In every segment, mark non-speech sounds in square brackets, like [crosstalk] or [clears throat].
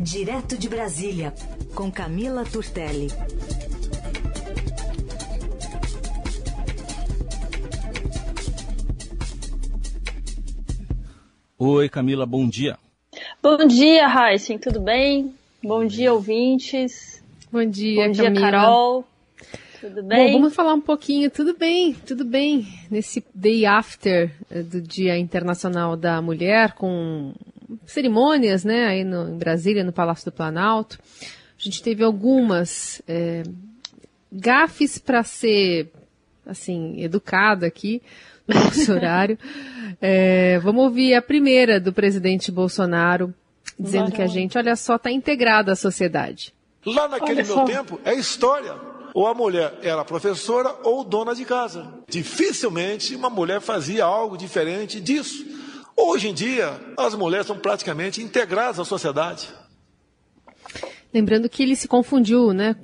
Direto de Brasília, com Camila Turtelli. Oi, Camila, bom dia. Bom dia, Heisen, tudo bem? Bom dia, ouvintes. Bom dia, Bom dia, Camila. Carol. Tudo bem? Bom, vamos falar um pouquinho. Tudo bem, tudo bem. Nesse day after eh, do Dia Internacional da Mulher, com cerimônias, né, aí no, em Brasília, no Palácio do Planalto. A gente teve algumas é, gafes para ser, assim, educada aqui no nosso [laughs] horário. É, vamos ouvir a primeira do presidente Bolsonaro, dizendo que a gente, olha só, está integrada à sociedade. Lá naquele meu tempo, é história. Ou a mulher era professora ou dona de casa. Dificilmente uma mulher fazia algo diferente disso. Hoje em dia, as mulheres são praticamente integradas à sociedade. Lembrando que ele se confundiu, né,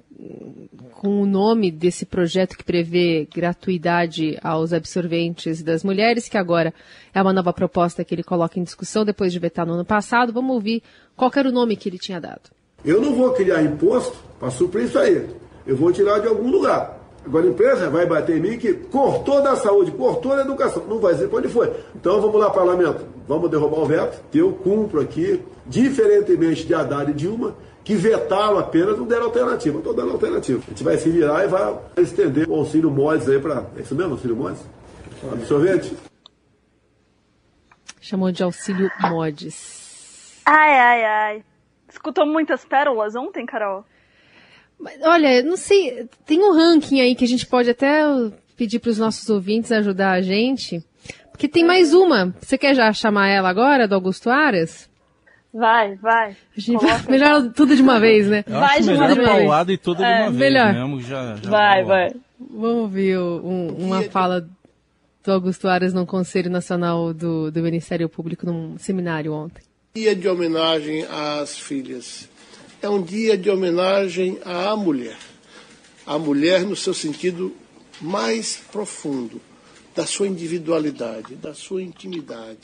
com o nome desse projeto que prevê gratuidade aos absorventes das mulheres, que agora é uma nova proposta que ele coloca em discussão depois de vetar no ano passado. Vamos ouvir qual era o nome que ele tinha dado. Eu não vou criar imposto para suprir isso aí. Eu vou tirar de algum lugar. Agora a empresa vai bater em mim que cortou da saúde, cortou da educação. Não vai ser para onde foi. Então vamos lá, parlamento. Vamos derrubar o veto. Eu cumpro aqui, diferentemente de Haddad e Dilma, que vetaram apenas, não deram alternativa. Estou dando alternativa. A gente vai se virar e vai estender o auxílio MODES aí para. É isso mesmo, auxílio MODES? Absorvente? Chamou de auxílio mods. Ai, ai, ai. Escutou muitas pérolas ontem, Carol? Mas, olha, não sei, tem um ranking aí que a gente pode até pedir para os nossos ouvintes ajudar a gente. Porque tem mais uma. Você quer já chamar ela agora, do Augusto Aras? Vai, vai. A gente vai, melhor tudo de uma vez, né? Eu Vai acho de melhor uma vez. paulado e tudo de É, uma vez melhor. mesmo. Já, já Vai, vai. vai. Vamos ouvir o- um- uma fala do Augusto Aras no Conselho Nacional do, do Ministério Público num seminário ontem. dia de homenagem às filhas. É um dia de homenagem à mulher. A mulher no seu sentido mais profundo, da sua individualidade, da sua intimidade.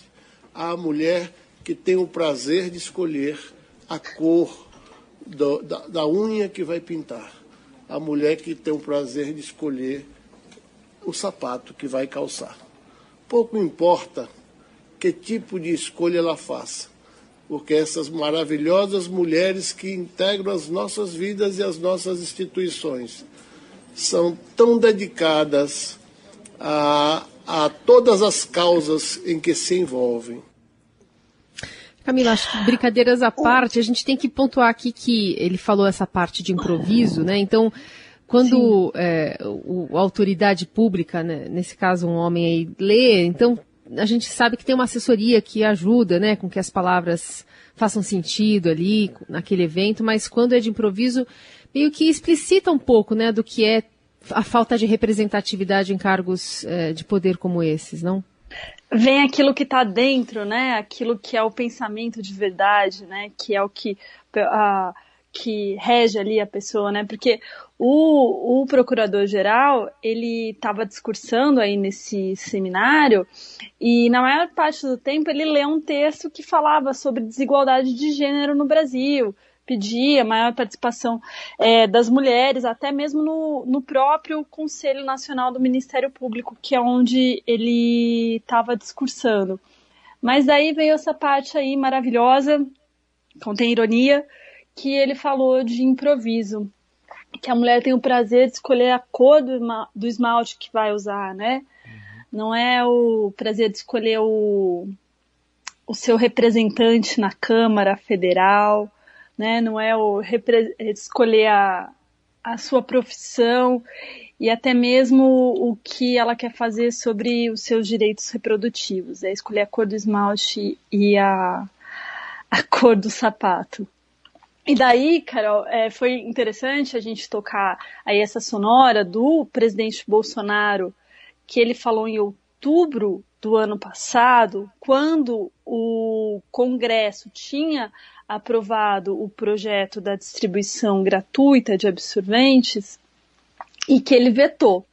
A mulher que tem o prazer de escolher a cor do- da, da unha que vai pintar. A mulher que tem o prazer de escolher o sapato que vai calçar. Pouco importa que tipo de escolha ela faça, porque essas maravilhosas mulheres que integram as nossas vidas e as nossas instituições são tão dedicadas a, a todas as causas em que se envolvem. Camila, acho que brincadeiras à parte, a gente tem que pontuar aqui que ele falou essa parte de improviso, né? Então, quando é, o, a autoridade pública, né, nesse caso um homem aí, lê, então a gente sabe que tem uma assessoria que ajuda, né, com que as palavras façam sentido ali, naquele evento, mas quando é de improviso, meio que explicita um pouco, né, do que é a falta de representatividade em cargos é, de poder como esses, não? Vem aquilo que está dentro, né? Aquilo que é o pensamento de verdade, né? Que é o que, a, que rege ali a pessoa, né? Porque o, o procurador-geral, ele estava discursando aí nesse seminário e na maior parte do tempo ele lê um texto que falava sobre desigualdade de gênero no Brasil, pedia maior participação é, das mulheres, até mesmo no, no próprio Conselho Nacional do Ministério Público, que é onde ele estava discursando. Mas daí veio essa parte aí maravilhosa, contém ironia, que ele falou de improviso, que a mulher tem o prazer de escolher a cor do, do esmalte que vai usar, né? Não é o prazer de escolher o, o seu representante na Câmara Federal, né? Não é o escolher a, a sua profissão e até mesmo o que ela quer fazer sobre os seus direitos reprodutivos. É escolher a cor do esmalte e a, a cor do sapato. E daí, Carol, é, foi interessante a gente tocar aí essa sonora do presidente Bolsonaro, que ele falou em outubro do ano passado, quando o Congresso tinha aprovado o projeto da distribuição gratuita de absorventes e que ele vetou.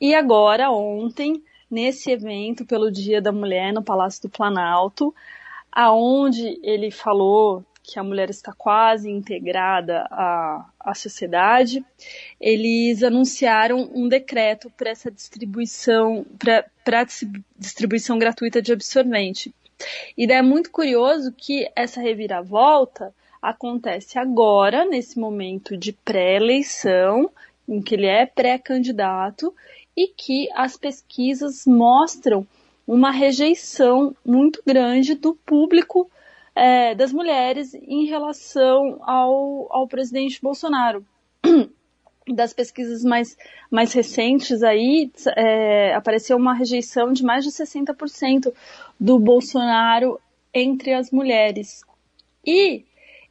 E agora, ontem, nesse evento pelo Dia da Mulher no Palácio do Planalto, aonde ele falou que a mulher está quase integrada à, à sociedade, eles anunciaram um decreto para essa distribuição, para distribuição gratuita de absorvente. E é muito curioso que essa reviravolta acontece agora, nesse momento de pré-eleição, em que ele é pré-candidato, e que as pesquisas mostram uma rejeição muito grande do público é, das mulheres em relação ao, ao presidente Bolsonaro. [clears throat] Das pesquisas mais, mais recentes aí, é, apareceu uma rejeição de mais de 60% do Bolsonaro entre as mulheres. E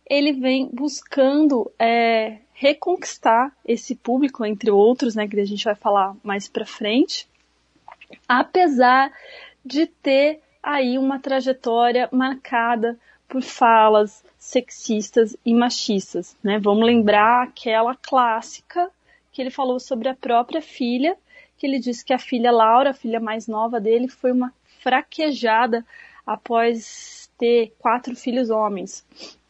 ele vem buscando é, reconquistar esse público, entre outros, né, que a gente vai falar mais para frente, apesar de ter aí uma trajetória marcada por falas sexistas e machistas, né? Vamos lembrar aquela clássica que ele falou sobre a própria filha, que ele disse que a filha Laura, a filha mais nova dele, foi uma fraquejada após ter quatro filhos homens.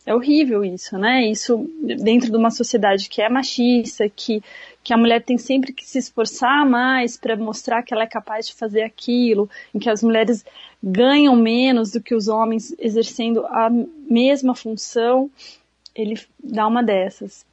É horrível isso, né? Isso dentro de uma sociedade que é machista, que, que a mulher tem sempre que se esforçar mais para mostrar que ela é capaz de fazer aquilo, em que as mulheres ganham menos do que os homens exercendo a mesma função, ele dá uma dessas.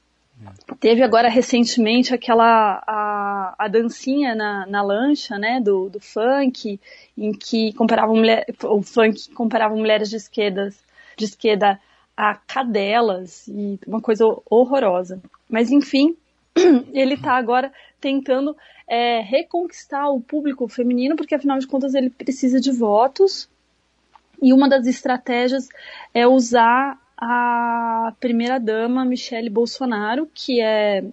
Teve agora recentemente aquela a, a dancinha na, na lancha, né, do, do funk, em que comparava mulher, o funk comparava mulheres de esquerda, de esquerda a cadelas e uma coisa horrorosa. Mas enfim, [clears throat] ele está agora tentando é, reconquistar o público feminino, porque afinal de contas ele precisa de votos. E uma das estratégias é usar a primeira dama Michele Bolsonaro, que é,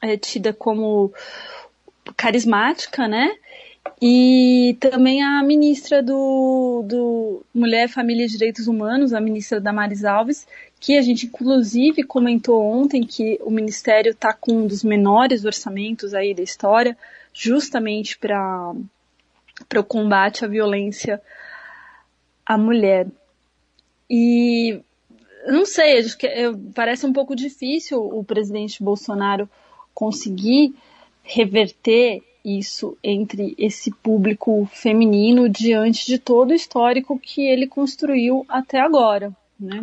é tida como carismática, né? E também a ministra do, do Mulher, Família e Direitos Humanos, a ministra Damares Alves, que a gente inclusive comentou ontem que o Ministério está com um dos menores orçamentos aí da história, justamente para o combate à violência à mulher. E não sei, acho que parece um pouco difícil o presidente Bolsonaro conseguir reverter isso entre esse público feminino diante de todo o histórico que ele construiu até agora, né?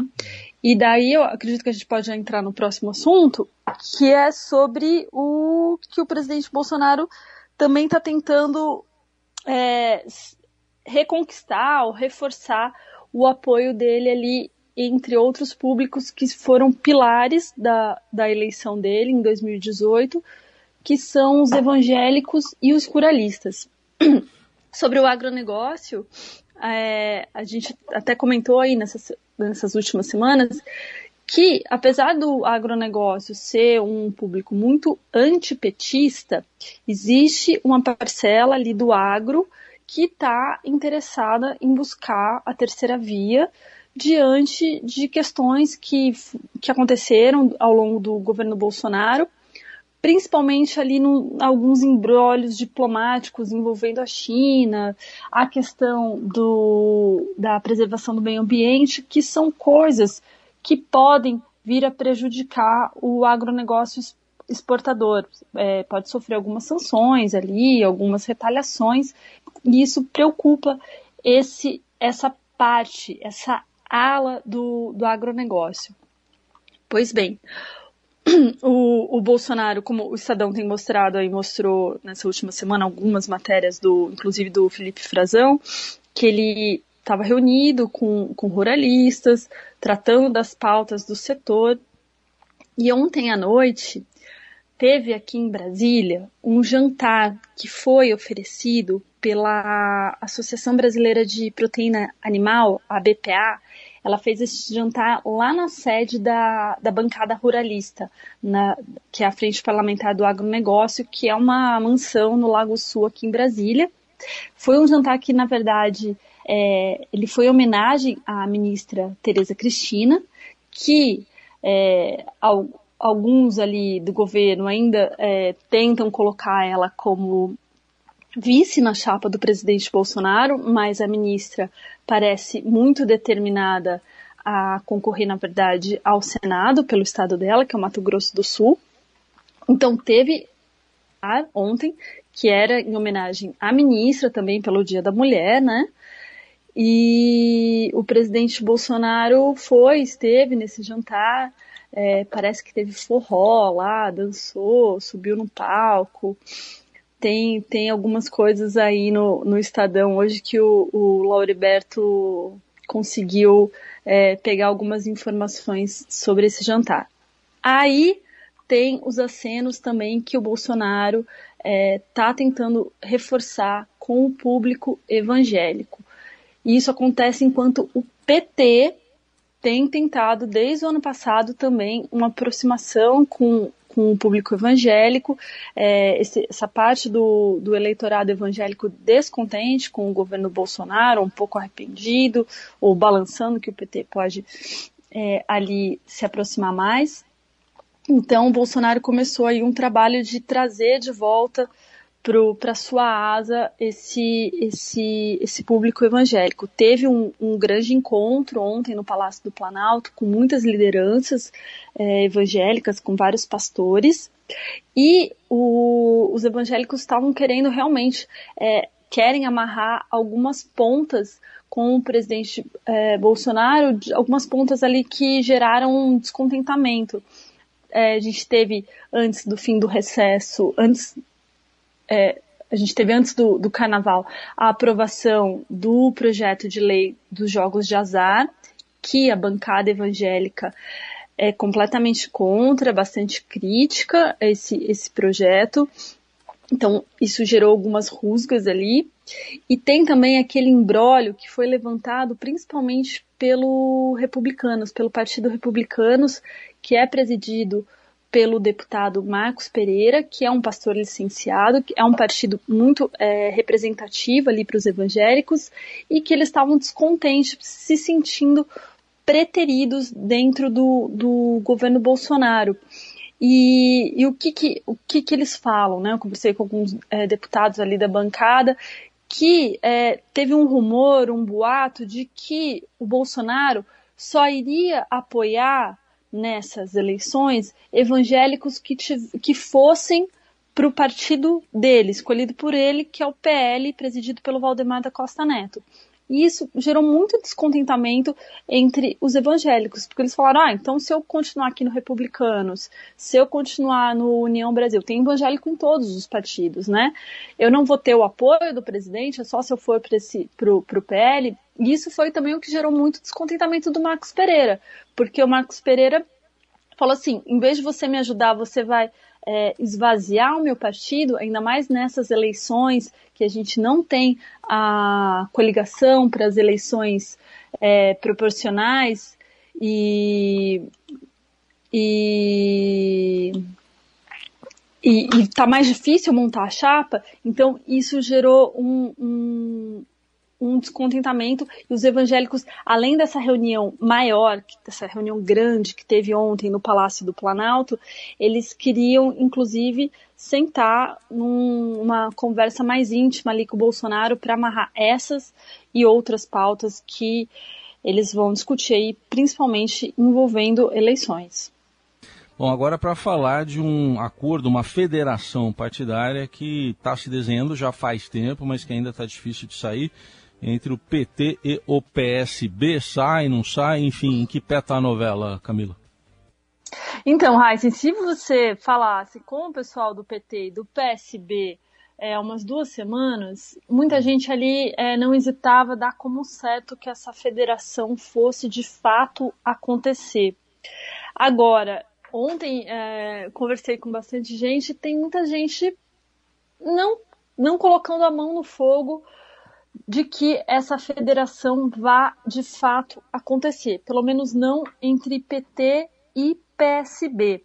E daí eu acredito que a gente pode entrar no próximo assunto, que é sobre o que o presidente Bolsonaro também está tentando é, reconquistar ou reforçar o apoio dele ali entre outros públicos que foram pilares da, da eleição dele em 2018, que são os evangélicos e os curalistas. [clears throat] Sobre o agronegócio, é, a gente até comentou aí nessas, nessas últimas semanas que, apesar do agronegócio ser um público muito antipetista, existe uma parcela ali do agro que está interessada em buscar a terceira via diante de questões que, que aconteceram ao longo do governo Bolsonaro principalmente ali em alguns embrólios diplomáticos envolvendo a China, a questão do, da preservação do meio ambiente, que são coisas que podem vir a prejudicar o agronegócio exportador. É, pode sofrer algumas sanções ali, algumas retaliações, e isso preocupa esse, essa parte, essa ala do, do agronegócio. Pois bem, [clears throat] o, o Bolsonaro, como o Estadão tem mostrado aí, mostrou nessa última semana algumas matérias do, inclusive do Felipe Frazão, que ele estava reunido com, com ruralistas, tratando das pautas do setor. E ontem à noite teve aqui em Brasília um jantar que foi oferecido pela Associação Brasileira de Proteína Animal, a BPA, ela fez esse jantar lá na sede da, da bancada ruralista, na, que é a Frente Parlamentar do Agronegócio, que é uma mansão no Lago Sul, aqui em Brasília. Foi um jantar que, na verdade, é, ele foi em homenagem à ministra Tereza Cristina, que é, ao, alguns ali do governo ainda é, tentam colocar ela como vice na chapa do presidente Bolsonaro, mas a ministra parece muito determinada a concorrer, na verdade, ao Senado pelo estado dela, que é o Mato Grosso do Sul. Então teve ontem, que era em homenagem à ministra também pelo Dia da Mulher, né? E o presidente Bolsonaro foi, esteve nesse jantar, é, parece que teve forró lá, dançou, subiu no palco. Tem, tem algumas coisas aí no, no Estadão hoje que o, o Lauriberto conseguiu é, pegar algumas informações sobre esse jantar. Aí tem os acenos também que o Bolsonaro está é, tentando reforçar com o público evangélico. E isso acontece enquanto o PT tem tentado, desde o ano passado, também uma aproximação com, com o público evangélico, é, esse, essa parte do, do eleitorado evangélico descontente com o governo Bolsonaro, um pouco arrependido, ou balançando que o PT pode é, ali se aproximar mais. Então, o Bolsonaro começou aí um trabalho de trazer de volta para sua asa esse, esse, esse público evangélico. Teve um, um, grande encontro ontem no Palácio do Planalto com muitas lideranças é, evangélicas, com vários pastores, e o, os evangélicos estavam querendo realmente, é, querem amarrar algumas pontas com o presidente é, Bolsonaro, algumas pontas ali que geraram um descontentamento. É, a gente teve antes do fim do recesso, antes é, a gente teve antes do, do carnaval a aprovação do projeto de lei dos jogos de azar, que a bancada evangélica é completamente contra, bastante crítica a esse, esse projeto. Então, isso gerou algumas rusgas ali. E tem também aquele embrólio que foi levantado principalmente pelo Republicanos, pelo Partido Republicanos, que é presidido pelo deputado Marcos Pereira, que é um pastor licenciado, que é um partido muito é, representativo ali para os evangélicos, e que eles estavam descontentes, se sentindo preteridos dentro do, do governo Bolsonaro. E, e o, que, que, o que, que eles falam, né? Eu conversei com alguns é, deputados ali da bancada, que é, teve um rumor, um boato de que o Bolsonaro só iria apoiar nessas eleições evangélicos que, que fossem para o partido dele, escolhido por ele, que é o PL, presidido pelo Valdemar da Costa Neto. E isso gerou muito descontentamento entre os evangélicos, porque eles falaram: ah, então se eu continuar aqui no Republicanos, se eu continuar no União Brasil, tem evangélico em todos os partidos, né? Eu não vou ter o apoio do presidente, é só se eu for para o PL. E isso foi também o que gerou muito descontentamento do Marcos Pereira, porque o Marcos Pereira falou assim: em vez de você me ajudar, você vai é, esvaziar o meu partido, ainda mais nessas eleições que a gente não tem a coligação para as eleições é, proporcionais e, e está mais difícil montar a chapa, então isso gerou um, um, um descontentamento e os evangélicos, além dessa reunião maior, dessa reunião grande que teve ontem no Palácio do Planalto, eles queriam, inclusive, sentar numa conversa mais íntima ali com o Bolsonaro para amarrar essas e outras pautas que eles vão discutir aí, principalmente envolvendo eleições. Bom, agora para falar de um acordo, uma federação partidária que está se desenhando já faz tempo, mas que ainda está difícil de sair entre o PT e o PSB? Sai, não sai? Enfim, em que pé está a novela, Camila? Então, Raíssa, se você falasse com o pessoal do PT e do PSB é, umas duas semanas, muita gente ali é, não hesitava dar como certo que essa federação fosse de fato acontecer. Agora, ontem é, conversei com bastante gente, tem muita gente não, não colocando a mão no fogo de que essa federação vá de fato acontecer, pelo menos não entre PT e PSB.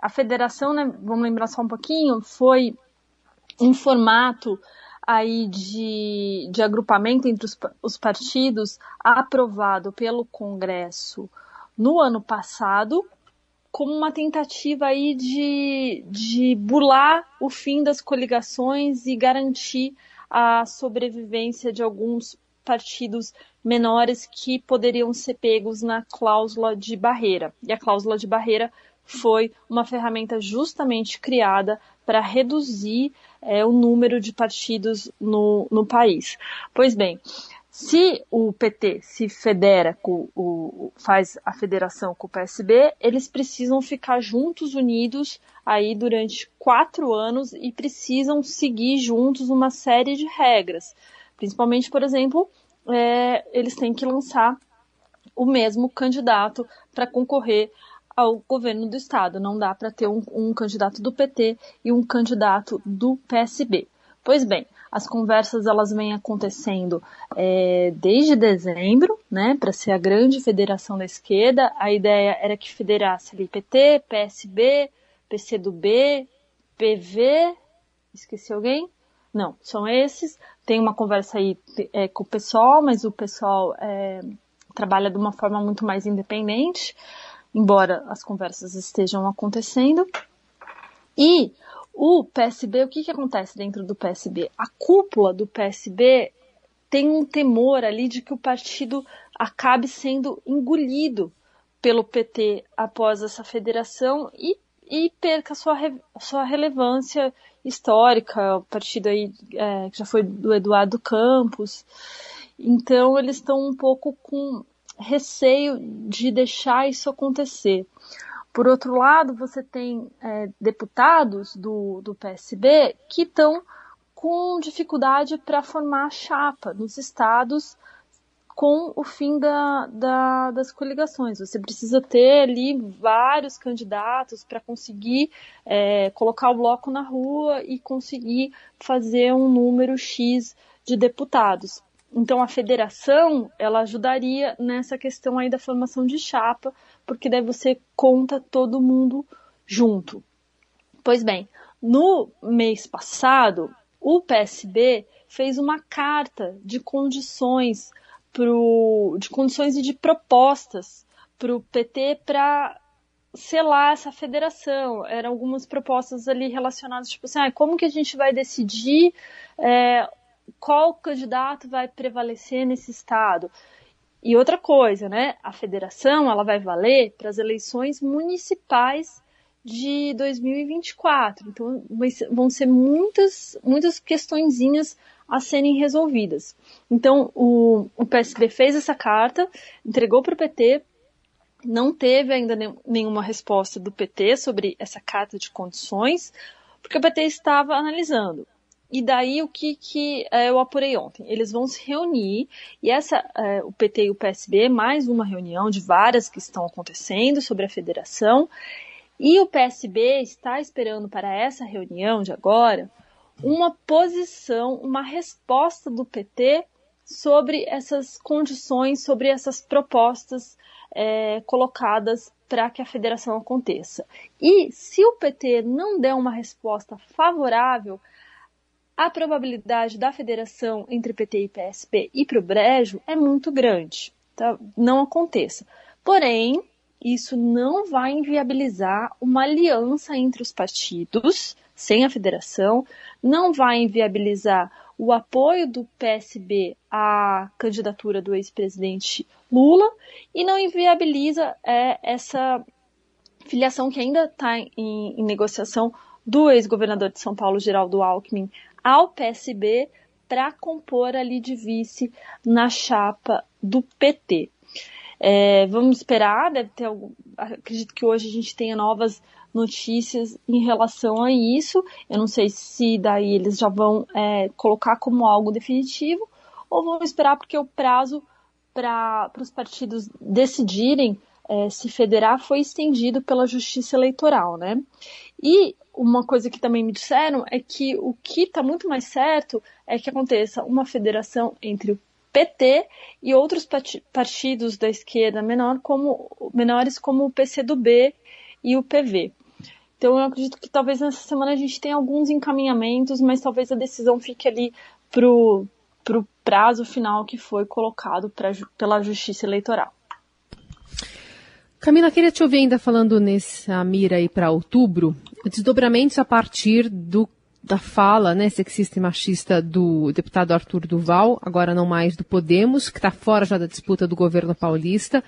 A federação, né, vamos lembrar só um pouquinho, foi um formato aí de, de agrupamento entre os, os partidos aprovado pelo Congresso no ano passado, como uma tentativa aí de, de burlar o fim das coligações e garantir a sobrevivência de alguns partidos menores que poderiam ser pegos na cláusula de barreira. E a cláusula de barreira foi uma ferramenta justamente criada para reduzir é, o número de partidos no, no país. Pois bem, se o PT se federa com o, faz a federação com o PSB, eles precisam ficar juntos, unidos aí durante quatro anos e precisam seguir juntos uma série de regras. Principalmente, por exemplo, é, eles têm que lançar o mesmo candidato para concorrer ao governo do estado. Não dá para ter um, um candidato do PT e um candidato do PSB. Pois bem, as conversas elas vêm acontecendo é, desde dezembro, né, para ser a grande federação da esquerda. A ideia era que federasse ali PT, PSB, PCdoB, PV, esqueci alguém? Não, são esses. Tem uma conversa aí é, com o pessoal, mas o pessoal é, trabalha de uma forma muito mais independente, embora as conversas estejam acontecendo. E o PSB, o que, que acontece dentro do PSB? A cúpula do PSB tem um temor ali de que o partido acabe sendo engolido pelo PT após essa federação e, e perca sua, sua relevância histórica, o partido aí é, que já foi do Eduardo Campos. Então eles estão um pouco com receio de deixar isso acontecer. Por outro lado, você tem é, deputados do, do PSB que estão com dificuldade para formar chapa nos estados com o fim da, da, das coligações. Você precisa ter ali vários candidatos para conseguir é, colocar o bloco na rua e conseguir fazer um número X de deputados. Então a federação ela ajudaria nessa questão aí da formação de chapa porque daí você conta todo mundo junto. Pois bem, no mês passado, o PSB fez uma carta de condições pro, de condições e de propostas para o PT para selar essa federação. Eram algumas propostas ali relacionadas, tipo assim, ah, como que a gente vai decidir é, qual candidato vai prevalecer nesse estado? E outra coisa, né? A federação ela vai valer para as eleições municipais de 2024. Então vão ser muitas, muitas questõezinhas a serem resolvidas. Então o, o PSB fez essa carta, entregou para o PT, não teve ainda nenhuma resposta do PT sobre essa carta de condições, porque o PT estava analisando. E daí o que, que é, eu apurei ontem? Eles vão se reunir e essa, é, o PT e o PSB, mais uma reunião de várias que estão acontecendo sobre a federação. E o PSB está esperando para essa reunião de agora uma posição, uma resposta do PT sobre essas condições, sobre essas propostas é, colocadas para que a federação aconteça. E se o PT não der uma resposta favorável, a probabilidade da federação entre PT e PSP ir para o brejo é muito grande. Tá? Não aconteça. Porém, isso não vai inviabilizar uma aliança entre os partidos, sem a federação, não vai inviabilizar o apoio do PSB à candidatura do ex-presidente Lula e não inviabiliza é, essa filiação que ainda está em, em negociação do ex-governador de São Paulo, Geraldo Alckmin, ao PSB para compor ali de vice na chapa do PT. É, vamos esperar, deve ter algum, acredito que hoje a gente tenha novas notícias em relação a isso. Eu não sei se daí eles já vão é, colocar como algo definitivo ou vão esperar porque o prazo para os partidos decidirem é, se federar foi estendido pela Justiça Eleitoral, né? E uma coisa que também me disseram é que o que está muito mais certo é que aconteça uma federação entre o PT e outros partidos da esquerda menor como, menores como o PCdoB e o PV. Então eu acredito que talvez nessa semana a gente tenha alguns encaminhamentos, mas talvez a decisão fique ali pro, pro prazo final que foi colocado pra, pela Justiça Eleitoral. Camila, queria te ouvir ainda falando nessa mira aí para outubro, desdobramentos a partir do da fala né, sexista e machista do deputado Arthur Duval, agora não mais do Podemos, que está fora já da disputa do governo paulista,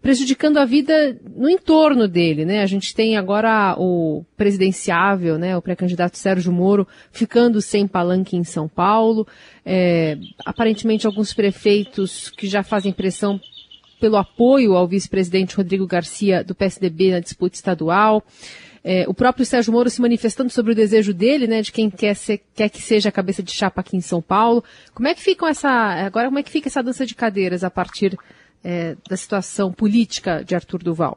prejudicando a vida no entorno dele. Né? A gente tem agora o presidenciável, né, o pré-candidato Sérgio Moro, ficando sem palanque em São Paulo. É, aparentemente, alguns prefeitos que já fazem pressão pelo apoio ao vice-presidente Rodrigo Garcia do PSDB na disputa estadual. É, o próprio Sérgio Moro se manifestando sobre o desejo dele, né, de quem quer, ser, quer que seja a cabeça de chapa aqui em São Paulo. Como é que fica essa, agora como é que fica essa dança de cadeiras a partir é, da situação política de Arthur Duval?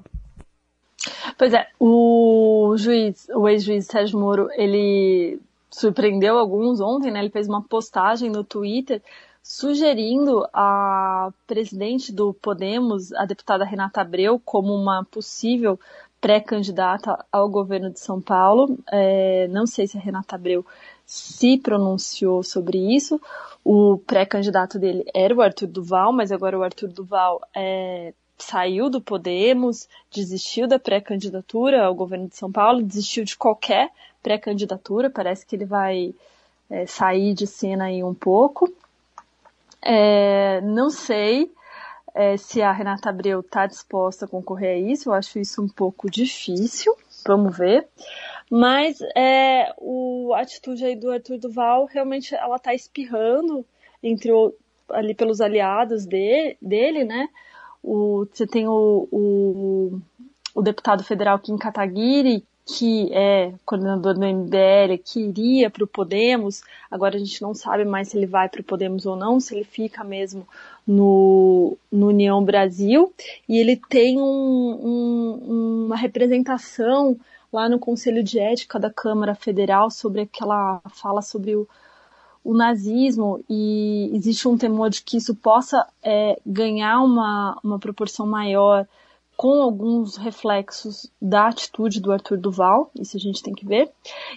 Pois é, o juiz, o ex-juiz Sérgio Moro, ele surpreendeu alguns ontem, né? Ele fez uma postagem no Twitter sugerindo a presidente do Podemos, a deputada Renata Abreu, como uma possível pré-candidata ao governo de São Paulo. É, não sei se a Renata Abreu se pronunciou sobre isso. O pré-candidato dele era o Arthur Duval, mas agora o Arthur Duval é, saiu do Podemos, desistiu da pré-candidatura ao governo de São Paulo, desistiu de qualquer pré-candidatura. Parece que ele vai é, sair de cena aí um pouco. É, não sei é, se a Renata Abreu está disposta a concorrer a isso, eu acho isso um pouco difícil, vamos ver. Mas é, o, a atitude aí do Arthur Duval, realmente ela está espirrando entre o, ali pelos aliados de, dele, né? O, você tem o, o, o deputado federal Kim Kataguiri, que é coordenador do MBL, que iria para o Podemos, agora a gente não sabe mais se ele vai para o Podemos ou não, se ele fica mesmo no, no União Brasil, e ele tem um, um, uma representação lá no Conselho de Ética da Câmara Federal sobre aquela fala sobre o, o nazismo. E existe um temor de que isso possa é, ganhar uma, uma proporção maior com alguns reflexos da atitude do Arthur Duval, isso a gente tem que ver.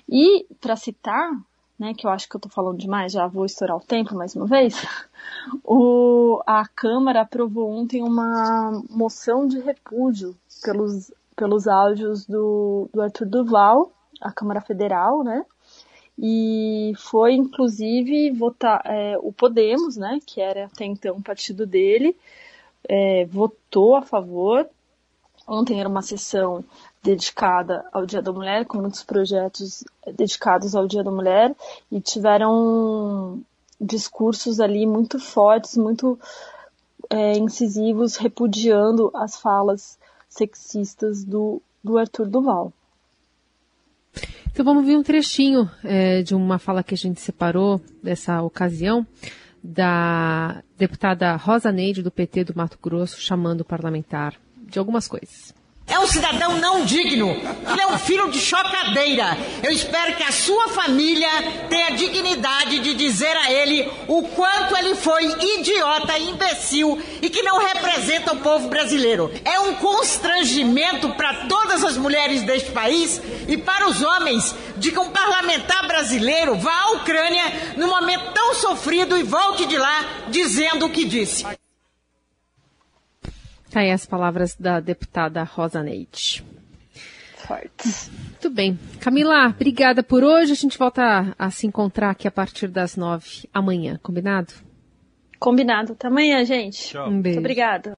E, para citar, né, que eu acho que eu estou falando demais, já vou estourar o tempo mais uma vez, [laughs] o, a Câmara aprovou ontem uma moção de repúdio pelos, pelos áudios do, do Arthur Duval, a Câmara Federal, né, e foi inclusive votar é, o Podemos, né, que era até então o partido dele, é, votou a favor Ontem era uma sessão dedicada ao Dia da Mulher, com muitos projetos dedicados ao Dia da Mulher, e tiveram discursos ali muito fortes, muito é, incisivos, repudiando as falas sexistas do, do Arthur Duval. Então vamos ver um trechinho é, de uma fala que a gente separou dessa ocasião da deputada Rosa Neide do PT do Mato Grosso chamando o parlamentar de algumas coisas. É um cidadão não digno. Ele é um filho de chocadeira. Eu espero que a sua família tenha dignidade de dizer a ele o quanto ele foi idiota, imbecil e que não representa o povo brasileiro. É um constrangimento para todas as mulheres deste país e para os homens de que um parlamentar brasileiro vá à Ucrânia num momento tão sofrido e volte de lá dizendo o que disse. Tá aí as palavras da deputada Rosa Neide. Forte. Muito bem. Camila, obrigada por hoje. A gente volta a, se encontrar aqui a partir das nove amanhã, combinado? Combinado. Até amanhã, gente. Tchau. Um beijo. Muito obrigada.